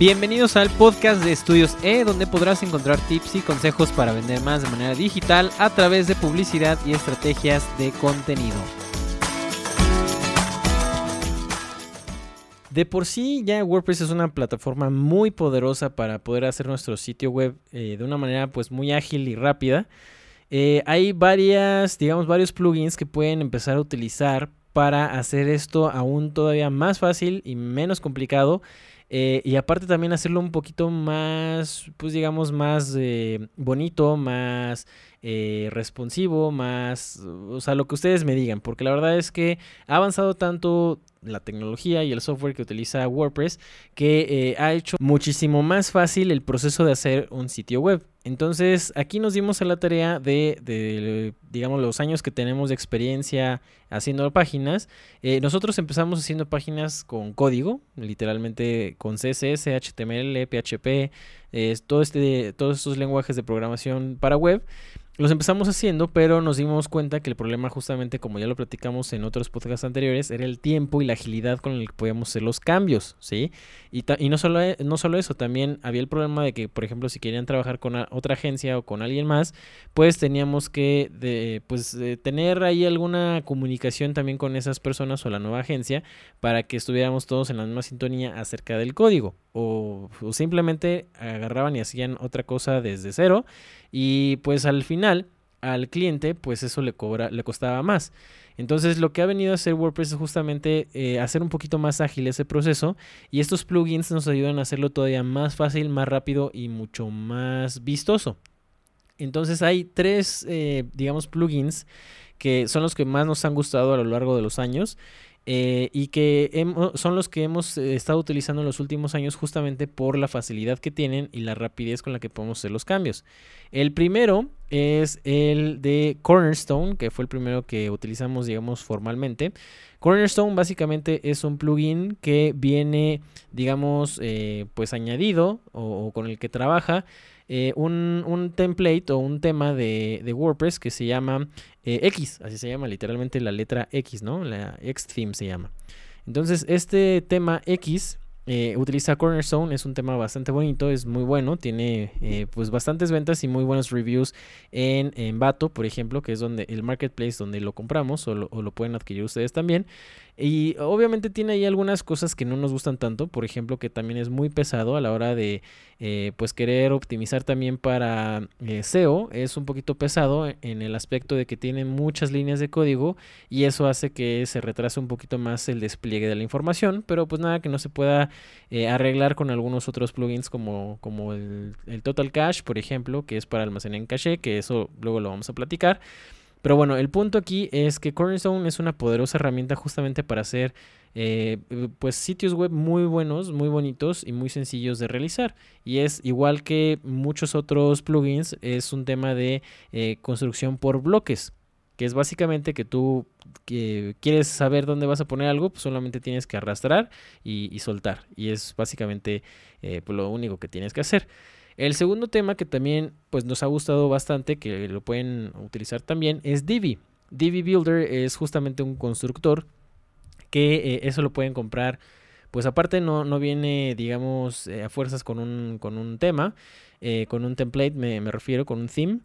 Bienvenidos al podcast de Estudios E, donde podrás encontrar tips y consejos para vender más de manera digital a través de publicidad y estrategias de contenido. De por sí ya WordPress es una plataforma muy poderosa para poder hacer nuestro sitio web eh, de una manera pues muy ágil y rápida. Eh, hay varias, digamos, varios plugins que pueden empezar a utilizar para hacer esto aún todavía más fácil y menos complicado eh, y aparte también hacerlo un poquito más, pues digamos, más eh, bonito, más eh, responsivo, más, o sea, lo que ustedes me digan, porque la verdad es que ha avanzado tanto la tecnología y el software que utiliza WordPress que ha hecho muchísimo más fácil el proceso de hacer un sitio web. Entonces aquí nos dimos a la tarea de, digamos, los años que tenemos de experiencia haciendo páginas. nosotros empezamos haciendo páginas con código, literalmente con CSS, HTML, PHP, todo este, todos estos lenguajes de programación para web. Los empezamos haciendo, pero nos dimos cuenta que el problema justamente, como ya lo platicamos en otros podcasts anteriores, era el tiempo y la agilidad con el que podíamos hacer los cambios, ¿sí? Y, no, solo, e, no solo eso, también había el problema de que, por ejemplo, si querían trabajar con otra agencia o con alguien más, pues teníamos que de, pues, tener ahí alguna comunicación también con esas personas o la nueva agencia para que estuviéramos todos en la misma sintonía acerca del código. o simplemente agarraban y hacían otra cosa desde cero y pues al final al cliente pues eso le cobra le costaba más. Entonces lo que ha venido a hacer WordPress es justamente eh, hacer un poquito más ágil ese proceso y estos plugins nos ayudan a hacerlo todavía más fácil más rápido y mucho más vistoso. Entonces hay tres eh, digamos plugins que son los que más nos han gustado a lo largo de los años eh, y que son los que hemos eh, estado utilizando en los últimos años justamente por la facilidad que tienen y la rapidez con la que podemos hacer los cambios. El primero es el de Cornerstone, que fue el primero que utilizamos, digamos, formalmente. Cornerstone básicamente es un plugin que viene, digamos, eh, pues añadido o con el que trabaja eh, un, template o un tema de, WordPress que se llama eh, X, así se llama literalmente la letra X, ¿no? La X theme se llama. Entonces, este tema X eh, utiliza Cornerstone, es un tema bastante bonito, es muy bueno, tiene pues bastantes ventas y muy buenos reviews en, en Bato, por ejemplo, que es donde el marketplace donde lo compramos o lo pueden adquirir ustedes también. Y obviamente tiene ahí algunas cosas que no nos gustan tanto, por ejemplo que también es muy pesado a la hora de eh, pues querer optimizar también para eh, SEO, es un poquito pesado en el aspecto de que tiene muchas líneas de código y eso hace que se retrase un poquito más el despliegue de la información, pero pues nada que no se pueda eh, arreglar con algunos otros plugins como, como el, el Total Cache, por ejemplo, que es para almacenar en caché, que eso luego lo vamos a platicar. Pero bueno, el punto aquí es que Cornerstone es una poderosa herramienta justamente para hacer eh, pues sitios web muy buenos, muy bonitos y muy sencillos de realizar. Y es igual que muchos otros plugins, es un tema de eh, construcción por bloques que es básicamente que tú quieres saber dónde vas a poner algo, pues solamente tienes que arrastrar y, soltar. Y es básicamente eh, pues lo único que tienes que hacer. El segundo tema que también pues, nos ha gustado bastante, que lo pueden utilizar también, es Divi. Divi Builder es justamente un constructor que eh, eso lo pueden comprar. Pues aparte no, no viene, digamos, eh, a fuerzas con un, con un tema, con un template, me, refiero, con un theme.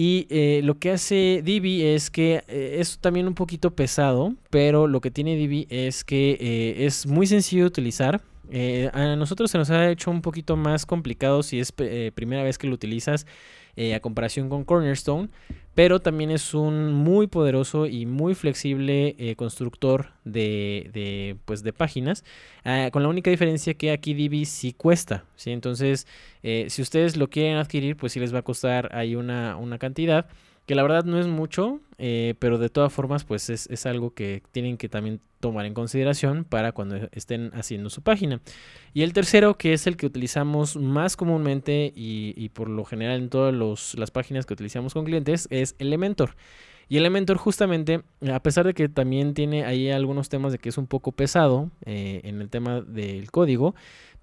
Y lo que hace Divi es que es también un poquito pesado, pero lo que tiene Divi es que es muy sencillo de utilizar. Eh, a nosotros se nos ha hecho un poquito más complicado si es eh, primera vez que lo utilizas eh, a comparación con Cornerstone, pero también es un muy poderoso y muy flexible constructor de, pues de páginas, ah, con la única diferencia que aquí Divi sí cuesta, ¿sí? entonces si ustedes lo quieren adquirir, pues sí les va a costar ahí una, una cantidad que la verdad no es mucho, eh, pero de todas formas pues es, algo que tienen que también tomar en consideración para cuando estén haciendo su página. Y el tercero, que es el que utilizamos más comúnmente y, por lo general en todas las páginas que utilizamos con clientes, es Elementor. Y Elementor justamente, a pesar de que también tiene ahí algunos temas de que es un poco pesado eh, en el tema del código,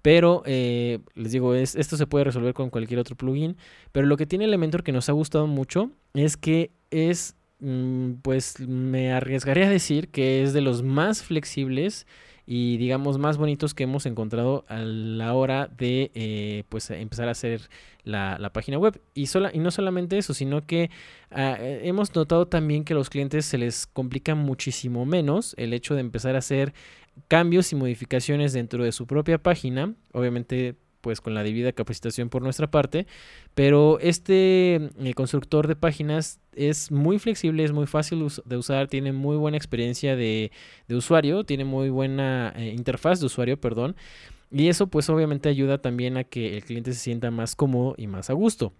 pero eh, les digo, es, esto se puede resolver con cualquier otro plugin. Pero lo que tiene Elementor que nos ha gustado mucho es que es, mm, pues me arriesgaría a decir que es de los más flexibles y digamos más bonitos que hemos encontrado a la hora de eh, pues empezar a hacer la, página web. Y, sola, y no solamente eso sino que ah, eh, hemos notado también que a los clientes se les complica muchísimo menos el hecho de empezar a hacer cambios y modificaciones dentro de su propia página. Obviamente pues con la debida capacitación por nuestra parte, pero este eh, constructor de páginas es muy flexible, es muy fácil de usar, tiene muy buena experiencia de, usuario, tiene muy buena eh, interfaz de usuario, perdón, y eso pues obviamente ayuda también a que el cliente se sienta más cómodo y más a gusto.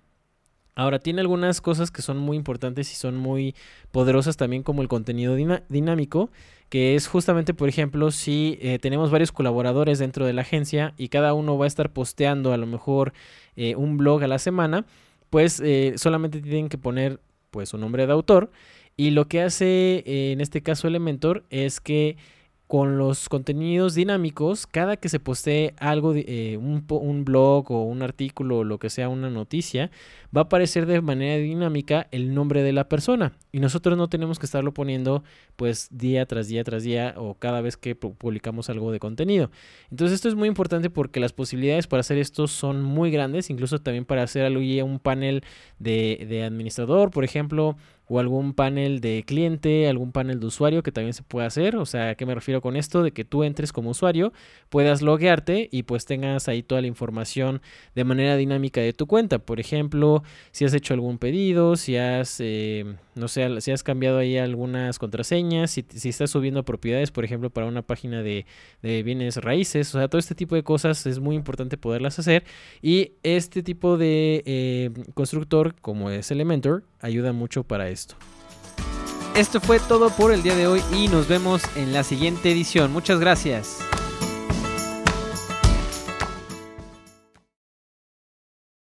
Ahora, tiene algunas cosas que son muy importantes y son muy poderosas también como el contenido dinámico, que es justamente, por ejemplo, si eh, tenemos varios colaboradores dentro de la agencia y cada uno va a estar posteando a lo mejor eh, un blog a la semana, pues eh, solamente tienen que poner pues un nombre de autor y lo que hace en este caso Elementor es que con los contenidos dinámicos, cada que se postee algo, eh, un, blog o un artículo o lo que sea, una noticia, va a aparecer de manera dinámica el nombre de la persona. Y nosotros no tenemos que estarlo poniendo pues día tras día tras día o cada vez que publicamos algo de contenido. Entonces esto es muy importante porque las posibilidades para hacer esto son muy grandes, incluso también para hacer algo un panel de, de administrador, por ejemplo, o algún panel de cliente, algún panel de usuario que también se puede hacer. O sea, ¿a qué me refiero con esto? De que tú entres como usuario, puedas loguearte y pues tengas ahí toda la información de manera dinámica de tu cuenta. Por ejemplo, si has hecho algún pedido, si has, eh, no sé, si has cambiado ahí algunas contraseñas, si, estás subiendo propiedades, por ejemplo, para una página de, bienes raíces. O sea, todo este tipo de cosas es muy importante poderlas hacer. Y este tipo de eh, constructor, como es Elementor, ayuda mucho para esto. Esto fue todo por el día de hoy y nos vemos en la siguiente edición. Muchas gracias.